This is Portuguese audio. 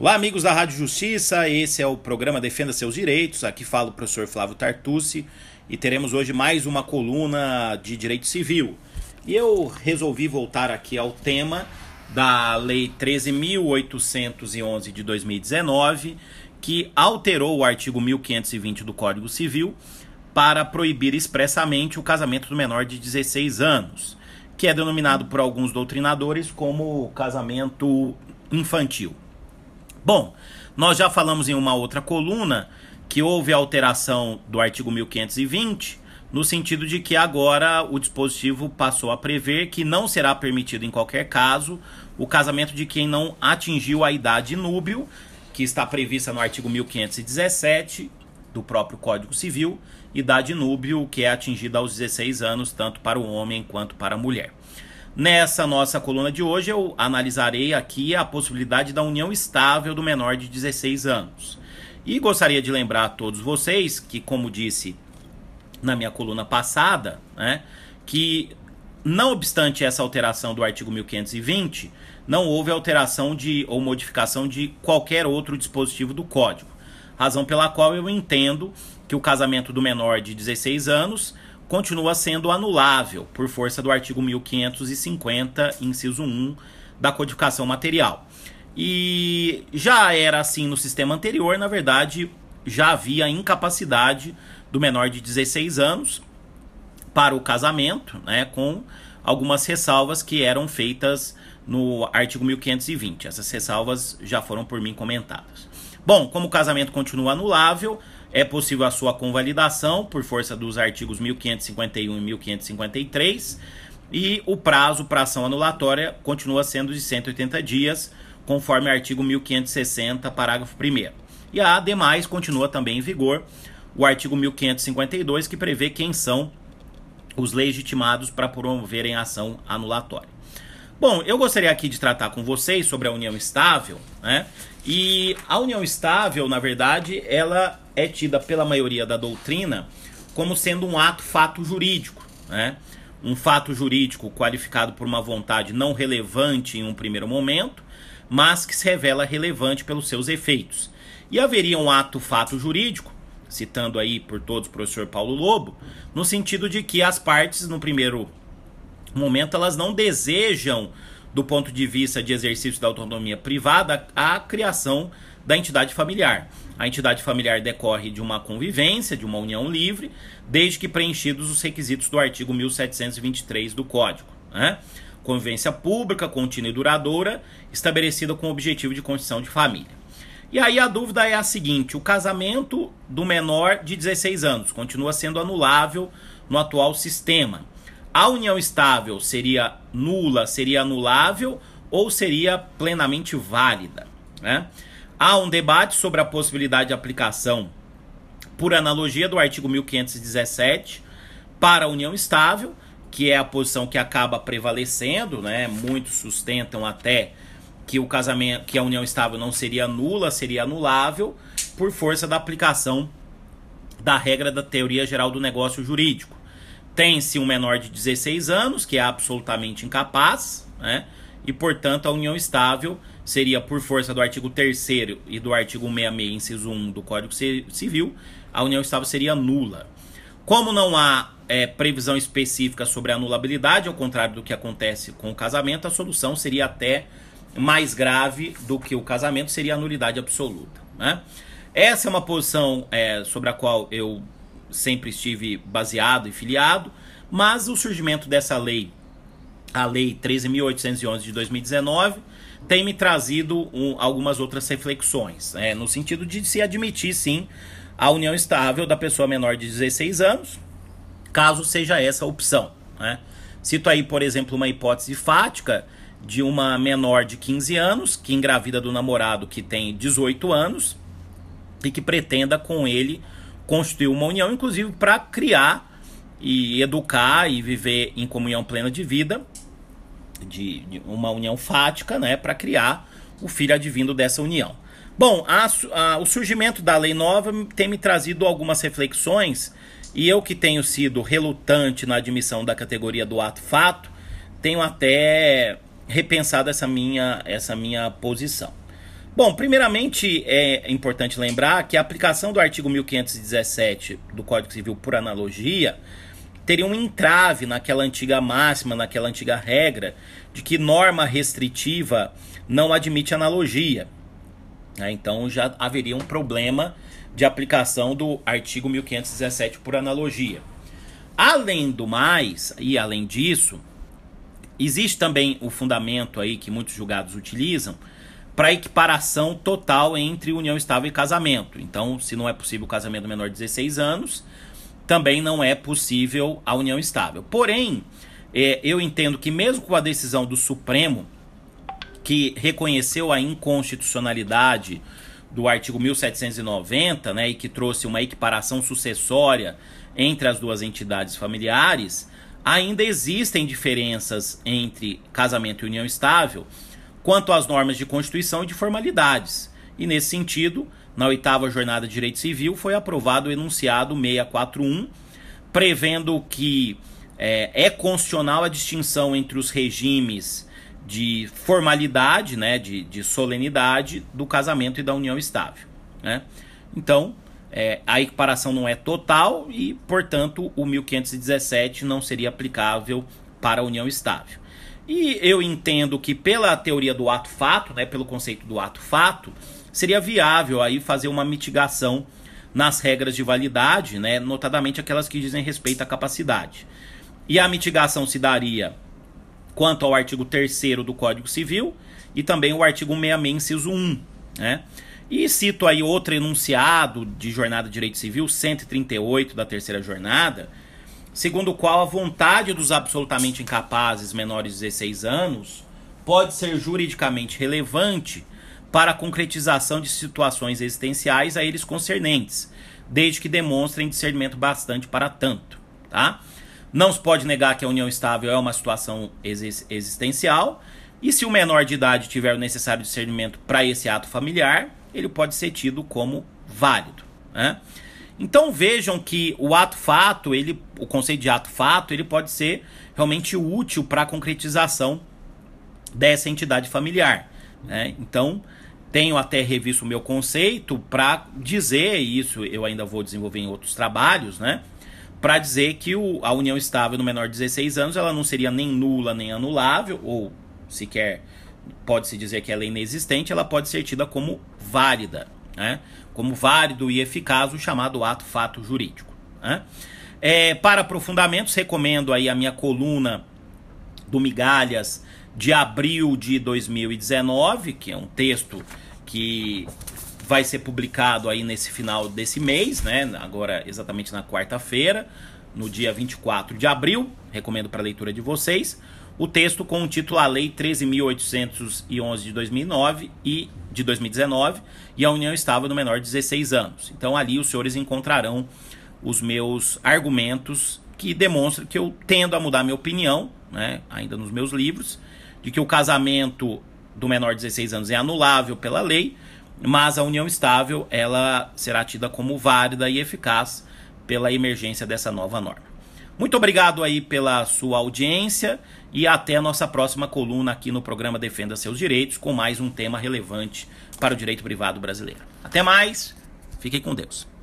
Olá, amigos da Rádio Justiça. Esse é o programa Defenda Seus Direitos. Aqui fala o professor Flávio Tartucci e teremos hoje mais uma coluna de direito civil. E eu resolvi voltar aqui ao tema da Lei 13.811 de 2019, que alterou o artigo 1520 do Código Civil para proibir expressamente o casamento do menor de 16 anos, que é denominado por alguns doutrinadores como casamento infantil. Bom, nós já falamos em uma outra coluna que houve alteração do artigo 1520, no sentido de que agora o dispositivo passou a prever que não será permitido em qualquer caso o casamento de quem não atingiu a idade núbio, que está prevista no artigo 1517 do próprio Código Civil, idade núbio que é atingida aos 16 anos, tanto para o homem quanto para a mulher. Nessa nossa coluna de hoje, eu analisarei aqui a possibilidade da união estável do menor de 16 anos. E gostaria de lembrar a todos vocês que, como disse na minha coluna passada, né, que não obstante essa alteração do artigo 1520, não houve alteração de ou modificação de qualquer outro dispositivo do código. Razão pela qual eu entendo que o casamento do menor de 16 anos continua sendo anulável por força do artigo 1550, inciso 1 da codificação material. E já era assim no sistema anterior, na verdade, já havia incapacidade do menor de 16 anos para o casamento, né, com algumas ressalvas que eram feitas no artigo 1520. Essas ressalvas já foram por mim comentadas. Bom, como o casamento continua anulável, é possível a sua convalidação por força dos artigos 1551 e 1553 e o prazo para ação anulatória continua sendo de 180 dias, conforme artigo 1560, parágrafo 1 E ademais continua também em vigor o artigo 1552 que prevê quem são os legitimados para promoverem ação anulatória. Bom, eu gostaria aqui de tratar com vocês sobre a união estável, né? E a união estável, na verdade, ela é tida pela maioria da doutrina como sendo um ato fato jurídico, né? Um fato jurídico qualificado por uma vontade não relevante em um primeiro momento, mas que se revela relevante pelos seus efeitos. E haveria um ato fato jurídico, citando aí por todos o professor Paulo Lobo, no sentido de que as partes, no primeiro momento elas não desejam, do ponto de vista de exercício da autonomia privada, a criação da entidade familiar. A entidade familiar decorre de uma convivência, de uma união livre, desde que preenchidos os requisitos do artigo 1723 do Código. Né? Convivência pública, contínua e duradoura, estabelecida com o objetivo de constituição de família. E aí a dúvida é a seguinte: o casamento do menor de 16 anos continua sendo anulável no atual sistema a união estável seria nula, seria anulável ou seria plenamente válida? Né? Há um debate sobre a possibilidade de aplicação, por analogia do artigo 1517, para a união estável, que é a posição que acaba prevalecendo, né? Muitos sustentam até que o casamento, que a união estável não seria nula, seria anulável por força da aplicação da regra da teoria geral do negócio jurídico. Tem-se um menor de 16 anos, que é absolutamente incapaz, né? e, portanto, a união estável seria, por força do artigo 3 e do artigo 66, inciso 1 do Código Civil, a união estável seria nula. Como não há é, previsão específica sobre a anulabilidade, ao contrário do que acontece com o casamento, a solução seria até mais grave do que o casamento, seria a nulidade absoluta. Né? Essa é uma posição é, sobre a qual eu sempre estive baseado e filiado, mas o surgimento dessa lei, a Lei 13.811 de 2019, tem me trazido um, algumas outras reflexões, né, no sentido de se admitir, sim, a união estável da pessoa menor de 16 anos, caso seja essa a opção. Né. Cito aí, por exemplo, uma hipótese fática de uma menor de 15 anos que engravida do namorado que tem 18 anos e que pretenda com ele constituir uma união, inclusive para criar e educar e viver em comunhão plena de vida, de, de uma união fática, né, para criar o filho advindo dessa união. Bom, a, a, o surgimento da lei nova tem me trazido algumas reflexões e eu que tenho sido relutante na admissão da categoria do ato fato, tenho até repensado essa minha, essa minha posição. Bom, primeiramente é importante lembrar que a aplicação do artigo 1517 do Código Civil por analogia teria um entrave naquela antiga máxima, naquela antiga regra de que norma restritiva não admite analogia. Né? Então já haveria um problema de aplicação do artigo 1517 por analogia. Além do mais, e além disso, existe também o fundamento aí que muitos julgados utilizam para equiparação total entre união estável e casamento. Então, se não é possível o casamento menor de 16 anos, também não é possível a união estável. Porém, é, eu entendo que mesmo com a decisão do Supremo, que reconheceu a inconstitucionalidade do artigo 1790, né, e que trouxe uma equiparação sucessória entre as duas entidades familiares, ainda existem diferenças entre casamento e união estável quanto às normas de Constituição e de formalidades. E nesse sentido, na oitava jornada de direito civil, foi aprovado o enunciado 641, prevendo que é, é constitucional a distinção entre os regimes de formalidade, né, de, de solenidade do casamento e da união estável. Né? Então, é, a equiparação não é total e, portanto, o 1517 não seria aplicável para a união estável. E eu entendo que pela teoria do ato-fato, né, pelo conceito do ato-fato, seria viável aí fazer uma mitigação nas regras de validade, né, notadamente aquelas que dizem respeito à capacidade. E a mitigação se daria quanto ao artigo 3 do Código Civil e também o artigo 66, inciso 1, né? E cito aí outro enunciado de Jornada de Direito Civil, 138 da terceira jornada, segundo o qual a vontade dos absolutamente incapazes menores de 16 anos pode ser juridicamente relevante para a concretização de situações existenciais a eles concernentes, desde que demonstrem discernimento bastante para tanto, tá? Não se pode negar que a união estável é uma situação existencial, e se o menor de idade tiver o necessário discernimento para esse ato familiar, ele pode ser tido como válido, né? Então vejam que o ato-fato, ele, o conceito de ato-fato, ele pode ser realmente útil para a concretização dessa entidade familiar. Né? Então, tenho até revisto o meu conceito para dizer, isso eu ainda vou desenvolver em outros trabalhos, né? Para dizer que o, a união estável no menor de 16 anos ela não seria nem nula nem anulável, ou sequer pode-se dizer que ela é inexistente, ela pode ser tida como válida né? como válido e eficaz o chamado ato fato jurídico. Né? É, para aprofundamentos, recomendo aí a minha coluna do Migalhas de abril de 2019, que é um texto que vai ser publicado aí nesse final desse mês, né? Agora exatamente na quarta-feira, no dia 24 de abril. Recomendo para leitura de vocês o texto com o título A Lei 13.811 de 2009 e de 2019 e a união estava no menor de 16 anos. Então ali os senhores encontrarão os meus argumentos que demonstram que eu tendo a mudar minha opinião, né, ainda nos meus livros, de que o casamento do menor de 16 anos é anulável pela lei, mas a união estável ela será tida como válida e eficaz pela emergência dessa nova norma. Muito obrigado aí pela sua audiência e até a nossa próxima coluna aqui no programa Defenda Seus Direitos com mais um tema relevante para o direito privado brasileiro. Até mais, fiquem com Deus.